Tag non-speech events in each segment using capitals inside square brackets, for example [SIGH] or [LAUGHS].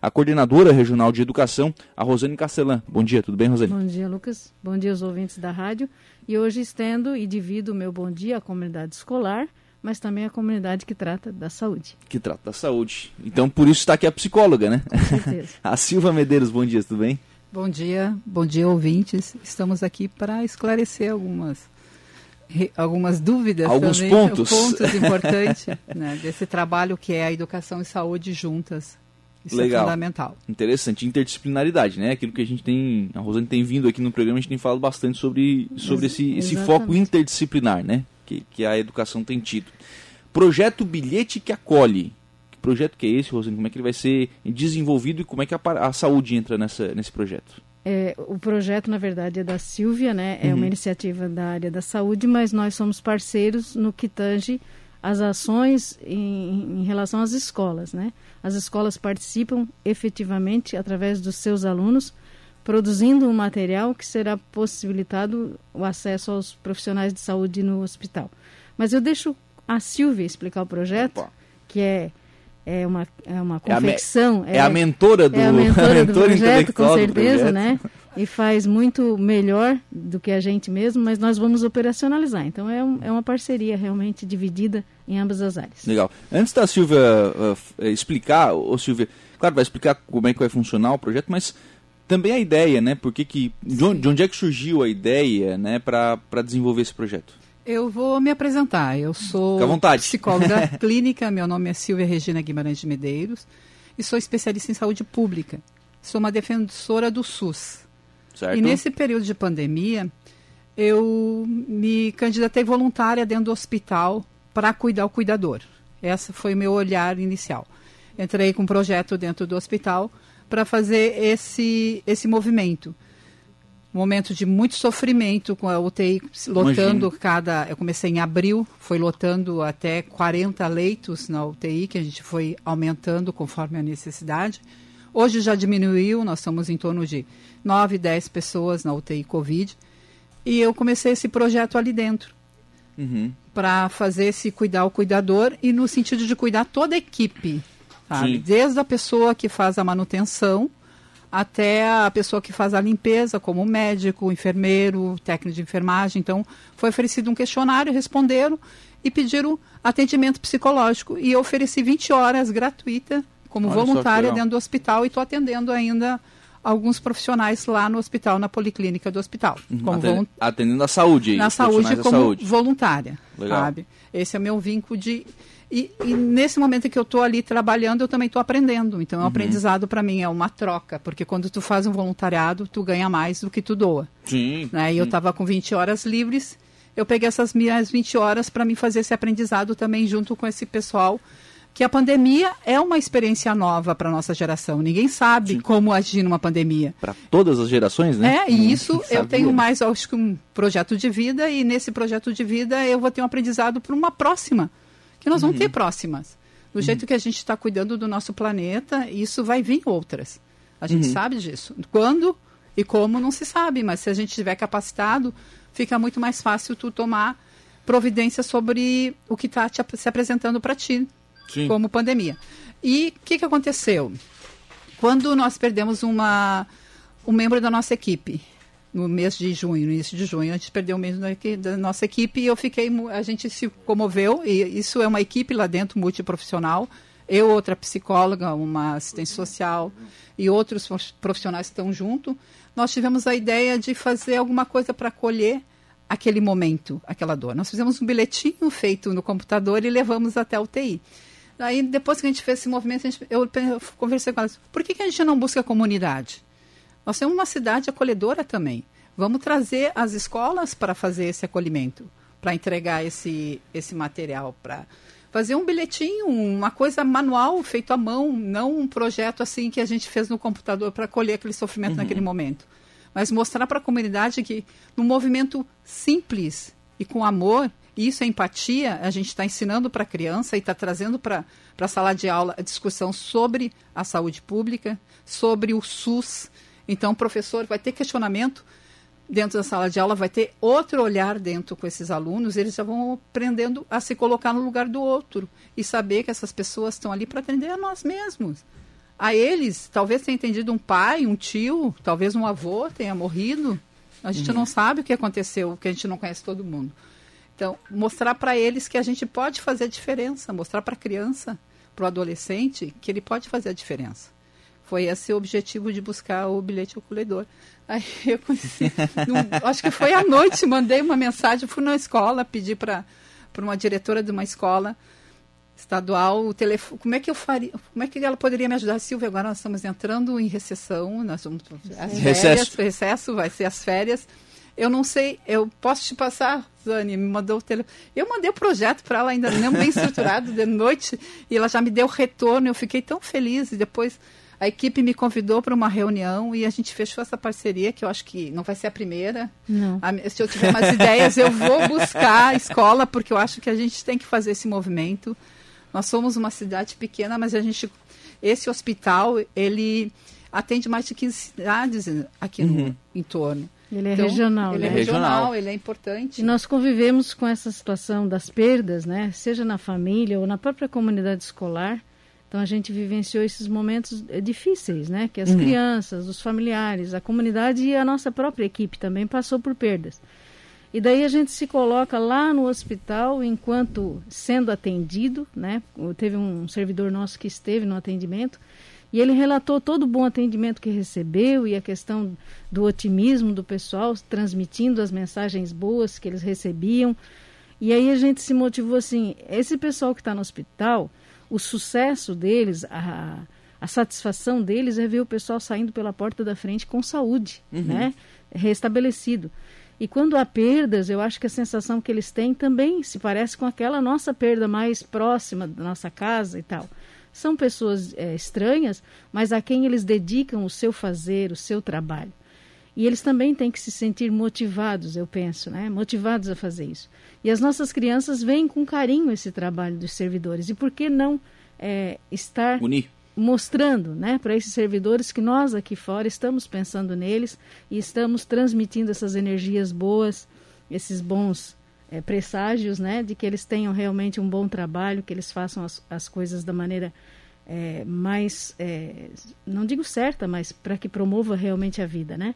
a coordenadora regional de educação, a Rosane Castelã. Bom dia, tudo bem, Rosane? Bom dia, Lucas. Bom dia aos ouvintes da rádio. E hoje estendo e divido o meu bom dia à comunidade escolar, mas também à comunidade que trata da saúde. Que trata da saúde. Então, por isso está aqui a psicóloga, né? Com certeza. [LAUGHS] a Silva Medeiros, bom dia, tudo bem? Bom dia, bom dia, ouvintes. Estamos aqui para esclarecer algumas algumas dúvidas alguns também, pontos, pontos importantes [LAUGHS] né, desse trabalho que é a educação e saúde juntas. Isso é Legal. é fundamental. Interessante, interdisciplinaridade, né? Aquilo que a gente tem, a Rosane tem vindo aqui no programa, a gente tem falado bastante sobre, sobre esse, esse foco interdisciplinar, né? Que, que a educação tem tido. Projeto Bilhete que Acolhe. Que projeto que é esse, Rosane? Como é que ele vai ser desenvolvido e como é que a, a saúde entra nessa, nesse projeto? É, o projeto, na verdade, é da Silvia, né? É uhum. uma iniciativa da área da saúde, mas nós somos parceiros no que tange as ações em, em, relação às escolas, né? As escolas participam efetivamente através dos seus alunos, produzindo um material que será possibilitado o acesso aos profissionais de saúde no hospital. Mas eu deixo a Silvia explicar o projeto, Opa. que é é uma, é uma confecção. É a, é, é [LAUGHS] a mentora do, é a mentora do projeto, com certeza, né? [LAUGHS] E faz muito melhor do que a gente mesmo, mas nós vamos operacionalizar. Então é, um, é uma parceria realmente dividida em ambas as áreas. Legal. Antes da Silvia uh, explicar, ô Silvia, claro, vai explicar como é que vai funcionar o projeto, mas também a ideia, né? Porque que, de onde, de onde é que surgiu a ideia né, para desenvolver esse projeto? Eu vou me apresentar. Eu sou psicóloga [LAUGHS] clínica, meu nome é Silvia Regina Guimarães de Medeiros e sou especialista em saúde pública. Sou uma defensora do SUS. Certo. E nesse período de pandemia, eu me candidatei voluntária dentro do hospital para cuidar o cuidador. Esse foi o meu olhar inicial. Entrei com um projeto dentro do hospital para fazer esse, esse movimento momento de muito sofrimento com a UTI lotando Imagina. cada. Eu comecei em abril, foi lotando até 40 leitos na UTI, que a gente foi aumentando conforme a necessidade. Hoje já diminuiu, nós estamos em torno de 9, 10 pessoas na UTI Covid. E eu comecei esse projeto ali dentro. Uhum. Para fazer esse cuidar o cuidador e no sentido de cuidar toda a equipe. Sabe? Desde a pessoa que faz a manutenção até a pessoa que faz a limpeza, como médico, enfermeiro, técnico de enfermagem. Então, foi oferecido um questionário, responderam e pediram atendimento psicológico. E eu ofereci 20 horas gratuita como Olha voluntária dentro do hospital e estou atendendo ainda alguns profissionais lá no hospital, na policlínica do hospital. Uhum. Como atendendo a saúde. Na saúde como saúde. voluntária, Legal. sabe? Esse é o meu vínculo de e, e, nesse momento que eu estou ali trabalhando, eu também estou aprendendo. Então, uhum. o aprendizado para mim é uma troca, porque quando tu faz um voluntariado, tu ganha mais do que tu doa. Sim. Né? E eu estava com 20 horas livres, eu peguei essas minhas 20 horas para mim fazer esse aprendizado também junto com esse pessoal. Que a pandemia é uma experiência nova para nossa geração. Ninguém sabe Sim. como agir numa pandemia. Para todas as gerações, né? É, e isso eu tenho mais, acho que um projeto de vida, e nesse projeto de vida eu vou ter um aprendizado para uma próxima que nós vamos ter uhum. próximas. Do uhum. jeito que a gente está cuidando do nosso planeta, isso vai vir outras. A gente uhum. sabe disso. Quando e como não se sabe, mas se a gente estiver capacitado, fica muito mais fácil tu tomar providência sobre o que está se apresentando para ti, Sim. como pandemia. E o que, que aconteceu? Quando nós perdemos uma, um membro da nossa equipe, no mês de junho, no início de junho. A gente perdeu o mês da nossa equipe e eu fiquei, a gente se comoveu, e isso é uma equipe lá dentro multiprofissional. Eu, outra psicóloga, uma assistente social e outros profissionais estão junto. Nós tivemos a ideia de fazer alguma coisa para acolher aquele momento, aquela dor. Nós fizemos um bilhetinho feito no computador e levamos até a UTI. Aí, depois que a gente fez esse movimento, gente, eu, conversei com elas, por que, que a gente não busca a comunidade? Nós temos uma cidade acolhedora também. Vamos trazer as escolas para fazer esse acolhimento, para entregar esse, esse material, para fazer um bilhetinho, uma coisa manual, feito à mão, não um projeto assim que a gente fez no computador para acolher aquele sofrimento uhum. naquele momento. Mas mostrar para a comunidade que, num movimento simples e com amor, isso é empatia, a gente está ensinando para a criança e está trazendo para a sala de aula a discussão sobre a saúde pública, sobre o SUS, então, o professor vai ter questionamento dentro da sala de aula, vai ter outro olhar dentro com esses alunos, eles já vão aprendendo a se colocar no lugar do outro e saber que essas pessoas estão ali para atender a nós mesmos. a eles, talvez tenha entendido um pai, um tio, talvez um avô tenha morrido. A gente uhum. não sabe o que aconteceu, porque a gente não conhece todo mundo. Então, mostrar para eles que a gente pode fazer a diferença, mostrar para a criança, para o adolescente, que ele pode fazer a diferença. Foi esse o objetivo de buscar o bilhete acolhedor. Aí eu conheci, [LAUGHS] acho que foi à noite, mandei uma mensagem, fui na escola, pedi para uma diretora de uma escola estadual o telefone. Como é que eu faria? Como é que ela poderia me ajudar, Silvia? Agora nós estamos entrando em recessão, nós vamos as férias, recesso. recesso, vai ser as férias. Eu não sei, eu posso te passar, Zane, me mandou o telefone. Eu mandei o projeto para ela ainda não bem estruturado de noite e ela já me deu retorno. Eu fiquei tão feliz e depois a equipe me convidou para uma reunião e a gente fechou essa parceria, que eu acho que não vai ser a primeira. Não. A, se eu tiver mais ideias, eu vou buscar a escola, porque eu acho que a gente tem que fazer esse movimento. Nós somos uma cidade pequena, mas a gente esse hospital, ele atende mais de 15 cidades aqui no uhum. entorno. Ele é então, regional. Ele é né? é regional, ele é importante. E nós convivemos com essa situação das perdas, né? Seja na família ou na própria comunidade escolar. Então a gente vivenciou esses momentos eh, difíceis, né? Que as uhum. crianças, os familiares, a comunidade e a nossa própria equipe também passou por perdas. E daí a gente se coloca lá no hospital enquanto sendo atendido, né? Teve um servidor nosso que esteve no atendimento e ele relatou todo o bom atendimento que recebeu e a questão do otimismo do pessoal, transmitindo as mensagens boas que eles recebiam. E aí a gente se motivou assim: esse pessoal que está no hospital, o sucesso deles, a, a satisfação deles é ver o pessoal saindo pela porta da frente com saúde, uhum. né? Restabelecido. E quando há perdas, eu acho que a sensação que eles têm também se parece com aquela nossa perda mais próxima da nossa casa e tal. São pessoas é, estranhas, mas a quem eles dedicam o seu fazer, o seu trabalho. E eles também têm que se sentir motivados, eu penso, né? motivados a fazer isso. E as nossas crianças veem com carinho esse trabalho dos servidores. E por que não é, estar Unir mostrando né, para esses servidores que nós aqui fora estamos pensando neles e estamos transmitindo essas energias boas, esses bons é, presságios né, de que eles tenham realmente um bom trabalho, que eles façam as, as coisas da maneira é, mais, é, não digo certa, mas para que promova realmente a vida. Né?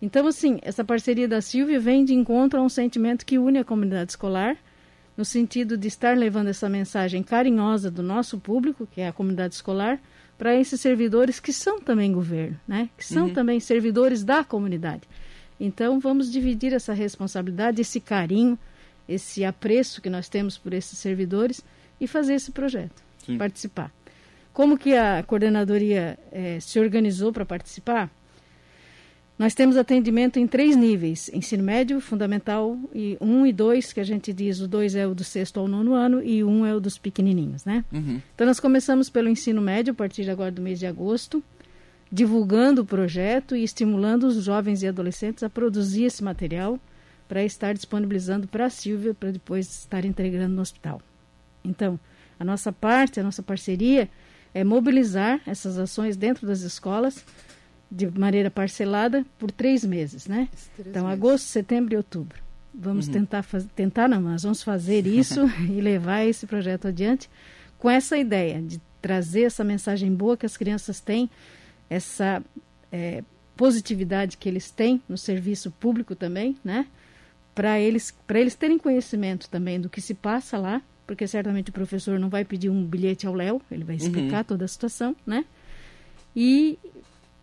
Então, assim, essa parceria da Silvia vem de encontro a um sentimento que une a comunidade escolar no sentido de estar levando essa mensagem carinhosa do nosso público, que é a comunidade escolar, para esses servidores que são também governo, né? que são uhum. também servidores da comunidade. Então, vamos dividir essa responsabilidade, esse carinho, esse apreço que nós temos por esses servidores e fazer esse projeto, Sim. participar. Como que a coordenadoria eh, se organizou para participar? Nós temos atendimento em três níveis: ensino médio, fundamental e um e dois, que a gente diz o dois é o do sexto ao nono ano e um é o dos pequenininhos, né? Uhum. Então nós começamos pelo ensino médio a partir de agora do mês de agosto, divulgando o projeto e estimulando os jovens e adolescentes a produzir esse material para estar disponibilizando para a Silvia para depois estar entregando no hospital. Então, a nossa parte, a nossa parceria é mobilizar essas ações dentro das escolas de maneira parcelada por três meses, né? Três então, meses. agosto, setembro e outubro. Vamos uhum. tentar fazer, tentar não, mas vamos fazer [LAUGHS] isso e levar esse projeto adiante com essa ideia de trazer essa mensagem boa que as crianças têm, essa é, positividade que eles têm no serviço público também, né? Para eles, para eles terem conhecimento também do que se passa lá, porque certamente o professor não vai pedir um bilhete ao Léo, ele vai explicar uhum. toda a situação, né? E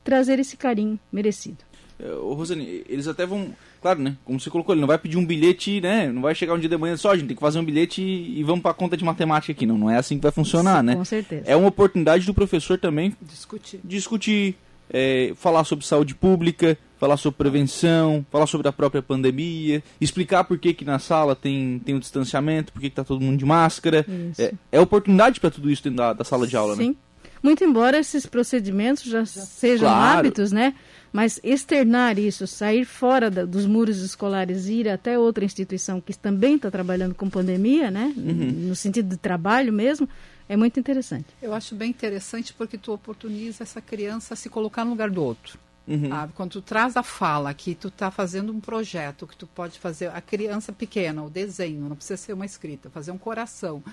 trazer esse carinho merecido. É, ô, Rosane, eles até vão. Claro, né? Como você colocou, ele não vai pedir um bilhete, né? Não vai chegar um dia de manhã só, a gente tem que fazer um bilhete e, e vamos para a conta de matemática aqui. Não, não é assim que vai funcionar, Sim, né? Com certeza. É uma oportunidade do professor também discutir, discutir é, falar sobre saúde pública, falar sobre prevenção, falar sobre a própria pandemia, explicar por que, que na sala tem, tem o um distanciamento, por que está todo mundo de máscara. É, é, oportunidade para tudo isso dentro da, da sala de aula, Sim. né? Muito embora esses procedimentos já, sejam claro. hábitos, né? Mas externar isso, sair fora da, dos muros escolares e ir até outra instituição que também está trabalhando com pandemia, né? Uhum. No sentido de trabalho mesmo, é muito interessante. Eu acho bem interessante porque tu oportuniza essa criança a se colocar no lugar do outro. Uhum. Quando tu traz a fala que tu está fazendo um projeto, que tu pode fazer a criança pequena, o desenho, não precisa ser uma escrita, fazer um coração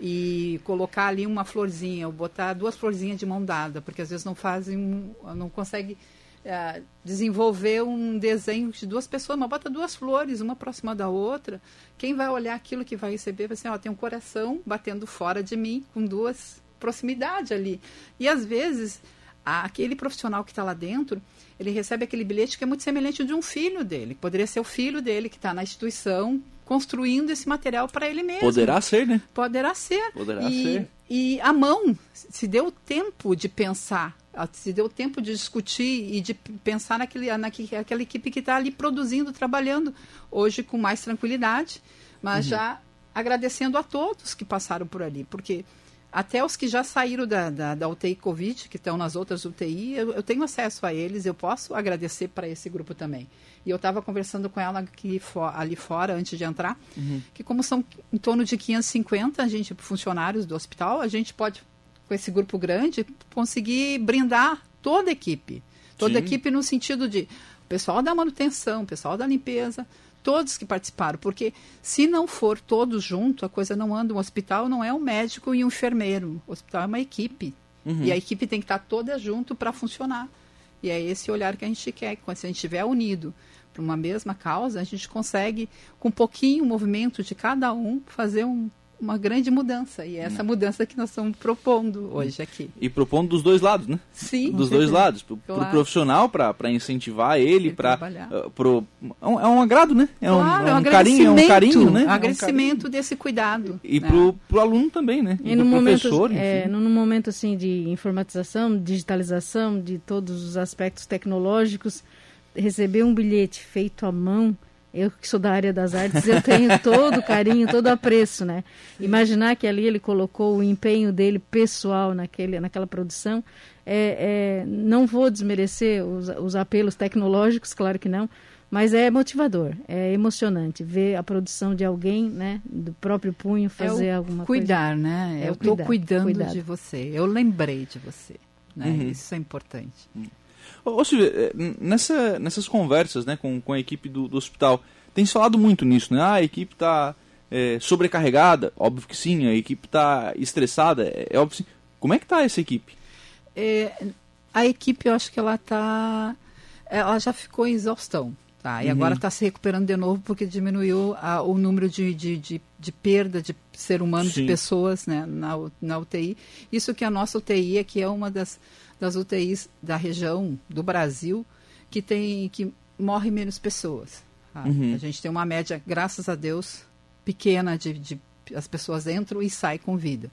e colocar ali uma florzinha, ou botar duas florzinhas de mão dada, porque às vezes não fazem, não consegue é, desenvolver um desenho de duas pessoas, mas bota duas flores, uma próxima da outra. Quem vai olhar aquilo que vai receber vai ser, ó, tem um coração batendo fora de mim, com duas proximidade ali. E às vezes, aquele profissional que está lá dentro, ele recebe aquele bilhete que é muito semelhante de um filho dele. Poderia ser o filho dele que está na instituição construindo esse material para ele mesmo. Poderá ser, né? Poderá ser. Poderá e, ser. E a mão se deu tempo de pensar, se deu tempo de discutir e de pensar naquele, naquela equipe que está ali produzindo, trabalhando, hoje com mais tranquilidade, mas uhum. já agradecendo a todos que passaram por ali, porque até os que já saíram da, da, da UTI Covid, que estão nas outras UTI, eu, eu tenho acesso a eles, eu posso agradecer para esse grupo também. E eu estava conversando com ela aqui ali fora, antes de entrar, uhum. que como são em torno de 550 a gente, funcionários do hospital, a gente pode, com esse grupo grande, conseguir brindar toda a equipe. Toda Sim. a equipe no sentido de pessoal da manutenção, pessoal da limpeza, todos que participaram, porque se não for todos juntos, a coisa não anda. Um hospital não é um médico e um enfermeiro. O hospital é uma equipe. Uhum. E a equipe tem que estar toda junto para funcionar. E é esse olhar que a gente quer, que quando a gente estiver unido para uma mesma causa, a gente consegue, com um pouquinho movimento de cada um, fazer um uma grande mudança. E é essa hum. mudança que nós estamos propondo hoje aqui. E propondo dos dois lados, né? Sim. Dos dois lados. Para o claro. pro profissional, para incentivar ele, para. Uh, é, um, é um agrado, né? É claro, um, é um, um carinho, é um carinho, né? Um agradecimento é um desse cuidado. E né? pro, pro aluno também, né? E, no professor. Momento, é, no momento assim de informatização, digitalização, de todos os aspectos tecnológicos, receber um bilhete feito à mão eu que sou da área das artes, eu tenho [LAUGHS] todo o carinho, todo o apreço, né? Imaginar que ali ele colocou o empenho dele pessoal naquele, naquela produção, é, é, não vou desmerecer os, os, apelos tecnológicos, claro que não, mas é motivador, é emocionante ver a produção de alguém, né, do próprio punho fazer é alguma cuidar, coisa. né? É eu estou cuidando cuidado. de você, eu lembrei de você, né? Uhum. Isso é importante. Uhum. Ô, Silvia, é, nessa, nessas conversas né, com, com a equipe do, do hospital, tem se falado muito nisso, né? Ah, a equipe está é, sobrecarregada, óbvio que sim, a equipe está estressada, é, é óbvio que sim. Como é que está essa equipe? É, a equipe, eu acho que ela está... Ela já ficou em exaustão, tá? E uhum. agora está se recuperando de novo porque diminuiu a, o número de, de, de, de, perda de ser humano, sim. de pessoas né, na, na UTI. Isso que a nossa UTI é que é uma das das UTIs da região do Brasil que tem que morre menos pessoas. Tá? Uhum. A gente tem uma média, graças a Deus, pequena de, de as pessoas entram e saem com vida.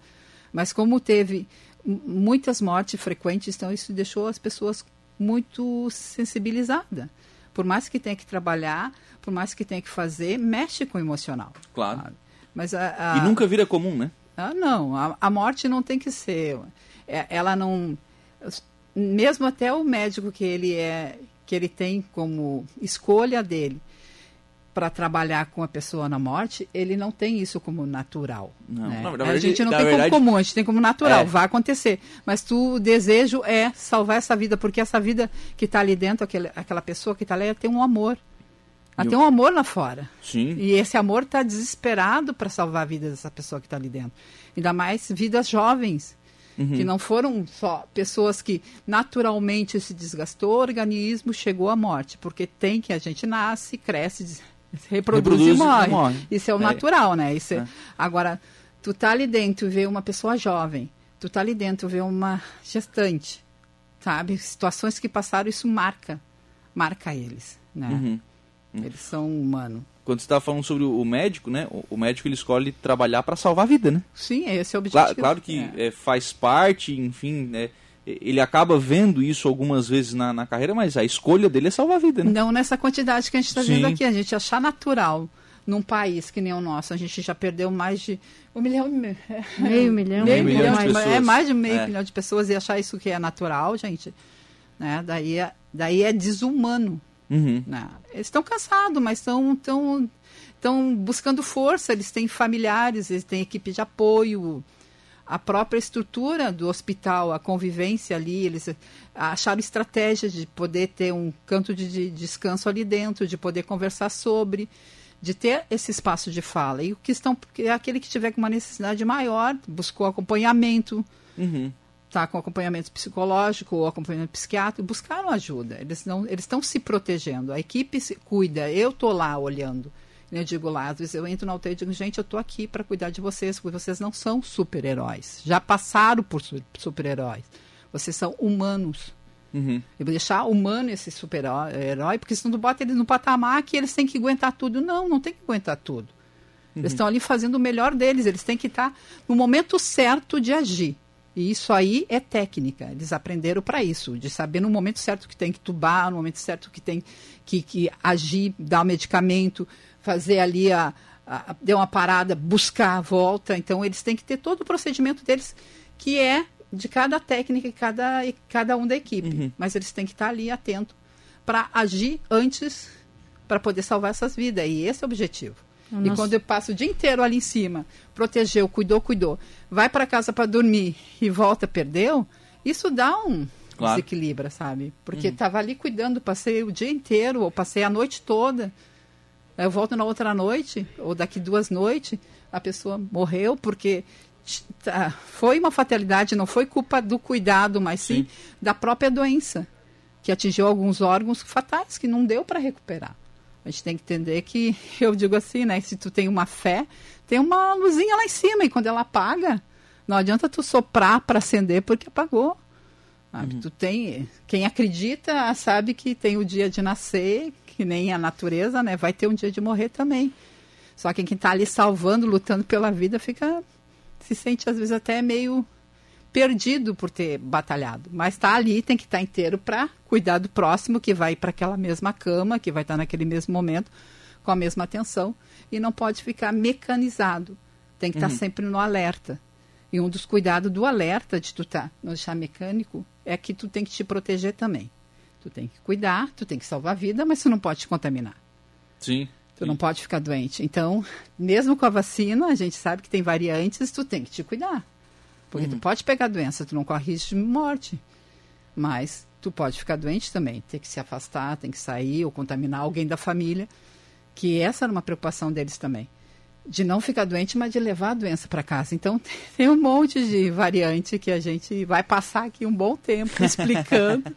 Mas como teve muitas mortes frequentes, então isso deixou as pessoas muito sensibilizadas. Por mais que tenha que trabalhar, por mais que tenha que fazer, mexe com o emocional. Claro. Sabe? Mas a, a, e nunca vira comum, né? Ah, não. A, a morte não tem que ser. É, ela não mesmo até o médico que ele é que ele tem como escolha dele para trabalhar com a pessoa na morte, ele não tem isso como natural. Não, né? não, verdade, a gente não tem verdade, como comum, a gente tem como natural, é. vai acontecer. Mas tu, o desejo é salvar essa vida, porque essa vida que está ali dentro, aquele, aquela pessoa que está ali, ela tem um amor. Ela tem um amor lá fora. Sim. E esse amor está desesperado para salvar a vida dessa pessoa que está ali dentro. Ainda mais vidas jovens Uhum. Que não foram só pessoas que naturalmente se desgastou o organismo, chegou à morte. Porque tem que a gente nasce, cresce, [LAUGHS] reproduz, reproduz e, morre. e, morre. Isso é o é. natural, né? Isso é. É. Agora, tu tá ali dentro e vê uma pessoa jovem, tu tá ali dentro e vê uma gestante, sabe? Situações que passaram, isso marca, marca eles, né? Uhum. Uhum. Eles são humanos quando você estava falando sobre o médico, né? O, médico ele escolhe trabalhar para salvar a vida, né? Sim, esse é o objetivo. Claro, claro que é. É, faz parte, enfim, né? Ele acaba vendo isso algumas vezes na, na, carreira, mas a escolha dele é salvar a vida, né? Não nessa quantidade que a gente está vendo aqui. A gente achar natural num país que nem o nosso, a gente já perdeu mais de um milhão, meio meio milhão, meio milhão, milhão de pessoas. é mais de meio é. milhão de pessoas e achar isso que é natural, gente, né? Daí é, daí é desumano. Uhum. Né? Eles estão cansados, mas estão tão, tão buscando força, eles têm familiares, eles têm equipe de apoio, a própria estrutura do hospital, a convivência ali, eles acharam estratégias de poder ter um canto de, de descanso ali dentro, de poder conversar sobre, de ter esse espaço de fala. E o que estão, é aquele que tiver com uma necessidade maior, buscou acompanhamento, Uhum. Tá com acompanhamento psicológico ou acompanhamento psiquiátrico, buscaram ajuda. Eles não, eles estão se protegendo. A equipe se cuida. Eu tô lá olhando. Eu digo lá, às vezes eu entro na UTI e digo, gente, eu tô aqui para cuidar de vocês, porque vocês não são super-heróis. Já passaram por su- super-heróis. Vocês são humanos. Uhum. Eu vou deixar humano esse super-herói, porque senão tu bota eles no patamar que eles têm que aguentar tudo. Não, não tem que aguentar tudo. Eles estão ali fazendo o melhor deles, eles têm que estar no momento certo de agir. E isso aí é técnica. Eles aprenderam para isso, de saber no momento certo que tem que tubar, no momento certo que tem que, que agir, dar o medicamento, fazer ali a, a, deu uma parada, buscar a volta. Então eles têm que ter todo o procedimento deles, que é de cada técnica e cada, e cada um da equipe. Uhum. Mas eles têm que estar ali atento para agir antes para poder salvar essas vidas. E esse é o objetivo. O E quando eu passo o dia inteiro ali em cima, protegeu, cuidou, cuidou, vai para casa para dormir e volta, perdeu, isso dá um Claro. desequilíbrio, sabe? Porque estava ali cuidando, passei o dia inteiro, ou passei a noite toda. Aí Eu volto na outra noite, ou daqui duas noites, a pessoa morreu porque tá, foi uma fatalidade, não foi culpa do cuidado, mas sim, Sim. da própria doença, que atingiu alguns órgãos fatais, que não deu para recuperar. A gente tem que entender que, [LAUGHS] eu digo assim, né? Se tu tem uma fé, tem uma luzinha lá em cima, e quando ela apaga, não adianta tu soprar para acender porque apagou. sabe? Tu tem, quem acredita sabe que tem o dia de nascer, que nem a natureza, né? Vai ter um dia de morrer também. Só que quem está ali salvando, lutando pela vida, fica se sente às vezes até meio perdido por ter batalhado, mas está ali, tem que estar inteiro para cuidar do próximo que vai para aquela mesma cama, que vai estar naquele mesmo momento com a mesma atenção e não pode ficar mecanizado. Tem que estar sempre no alerta. E um dos cuidados do alerta de tu estar no deixar mecânico é que tu tem que te proteger também. Tu tem que cuidar, tu tem que salvar a vida, mas tu não pode te contaminar. Sim. Tu não pode ficar doente. Então, mesmo com a vacina, a gente sabe que tem variantes, tu tem que te cuidar. Porque tu pode pegar a doença, tu não corre risco de morte. Mas tu pode ficar doente também, ter que se afastar, tem que sair ou contaminar alguém da família. Que essa era uma preocupação deles também. De não ficar doente, mas de levar a doença para casa. Então, [LAUGHS] tem um monte de variante que a gente vai passar aqui um bom tempo [LAUGHS] explicando,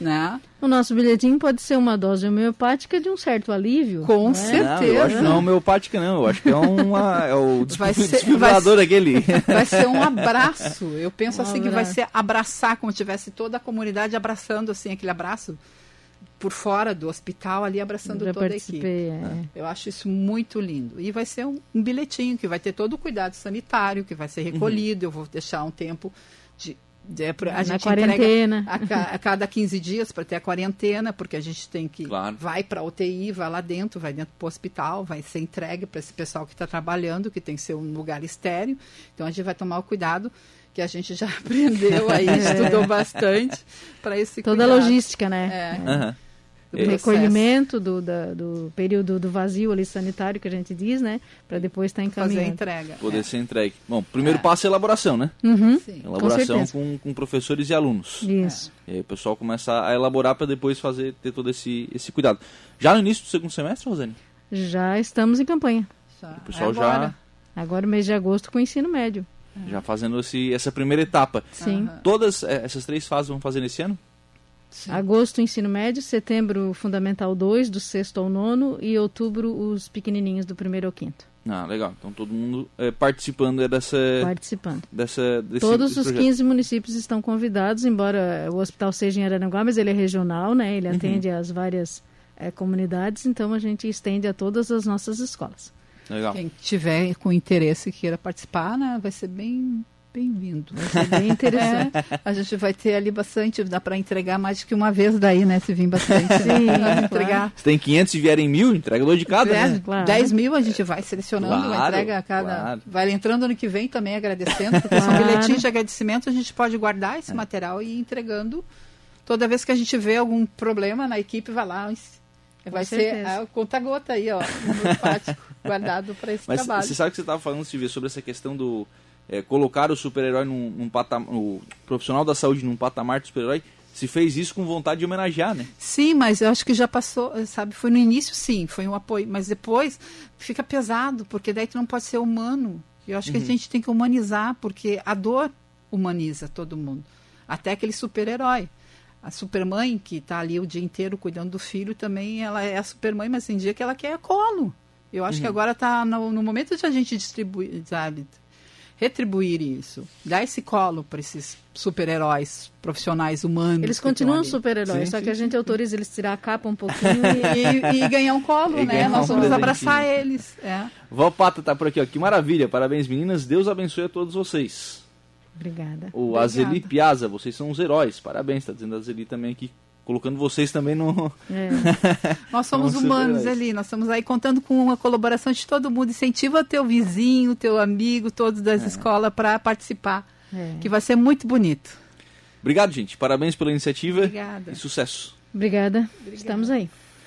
né? O nosso bilhetinho pode ser uma dose homeopática de um certo alívio. Com não é? certeza. Não, eu acho que não é homeopática, não. Eu acho que é, uma, é o Vai ser- desfibrilador vai aquele. Vai ser um abraço. Eu penso Um assim que vai abraço. ser abraçar, como tivesse toda a comunidade abraçando assim aquele abraço por fora do hospital ali abraçando Já toda a equipe. é. Eu acho isso muito lindo. E vai ser um, um bilhetinho que vai ter todo o cuidado sanitário, que vai ser recolhido. Eu vou deixar um tempo pra- a Na gente quarentena. entrega a, a cada 15 dias para ter a quarentena, porque a gente tem que. Claro. Vai para a UTI, vai lá dentro, vai dentro para o hospital, vai ser entregue para esse pessoal que está trabalhando, que tem que ser um lugar estéreo. Então a gente vai tomar o cuidado que a gente já [LAUGHS] aprendeu aí, estudou bastante para esse É. Toda a cuidado. logística, né? É. Aham. Do processo. recolhimento do, da- do período do vazio ali sanitário que a gente diz, né? Para depois estar Fazer a encaminhando. entrega. Poder é. ser entregue. Bom, primeiro passo é a elaboração, né? Uhum. Sim. Elaboração certeza. com, com professores e alunos. Isso. E aí o pessoal começa a elaborar para depois fazer, ter todo esse, esse cuidado. Já no início do segundo semestre, Rosane? Já estamos em campanha. Já. O pessoal É já, agora. Agora, mês de agosto, com o ensino médio. já fazendo esse, essa primeira etapa. Sim. Aham. Todas eh, essas três fases vão fazer nesse ano? Sim. Agosto, ensino médio. Setembro, fundamental 2, do sexto ao nono. E outubro, os pequenininhos do primeiro ao quinto. Ah, legal. Então todo mundo eh, participando dessa, Participando. dessa desse, Todos desse os projeto. 15 municípios estão convidados, embora o hospital seja em Araranguá, mas ele é regional, né? Uhum. Ele atende às várias eh, comunidades, então a gente estende a todas as nossas escolas. Legal. Quem tiver com interesse e queira participar, né, vai ser bem bem-vindo. Vai ser bem interessante. É, a gente vai ter ali bastante, dá para entregar mais que uma vez daí, né? Se vir bastante. Sim, claro. entregar. Se tem 500 e vierem mil, entrega dois de cada, É, né? Claro. 10 mil a gente vai selecionando, Claro, entrega a cada. claro. Vai entrando ano que vem também agradecendo, porque são bilhetinhos de agradecimento, a gente pode guardar É. esse material e ir entregando. Toda vez que a gente vê algum problema na equipe, vai lá. Vai ser certeza. a conta-gota aí, ó, no pátio, [LAUGHS] guardado para esse Mas trabalho. você sabe que você estava falando, Silvia, sobre essa questão do é, colocar o super-herói num, num patamar, o profissional da saúde num patamar de super-herói. se fez isso com vontade de homenagear, né? Sim, mas eu acho que já passou, sabe? Foi no início, sim, foi um apoio, mas depois fica pesado, porque daí tu não pode ser humano. Eu acho uhum. que a gente tem que humanizar, porque a dor humaniza todo mundo. Até aquele super-herói. A supermãe, que está ali o dia inteiro cuidando do filho, também ela é a supermãe, mas tem dia que ela quer colo. Eu acho uhum. que agora está no, no, momento de a gente distribuir, sabe? Retribuir isso, dar esse colo para esses super-heróis profissionais humanos. Eles continuam super-heróis, só que a gente autoriza eles tirar a capa um [LAUGHS] pouquinho e, e, e, ganhar um colo, e né? Nós um vamos abraçar eles. É. Vó Pata tá por aqui, ó. Que maravilha. Parabéns, meninas. Deus abençoe a todos vocês. Obrigada. O Obrigada. Azeli Piazza, vocês são os heróis. Parabéns, está dizendo a Azeli também aqui colocando vocês também no. É. [LAUGHS] nós somos humanos ali, nós estamos aí contando com a colaboração de todo mundo. Incentiva teu vizinho, teu amigo, todos das é. escolas para participar, é. que vai ser muito bonito. Obrigado, gente. Parabéns pela iniciativa Obrigada. e sucesso. Obrigada. Obrigada. Estamos aí.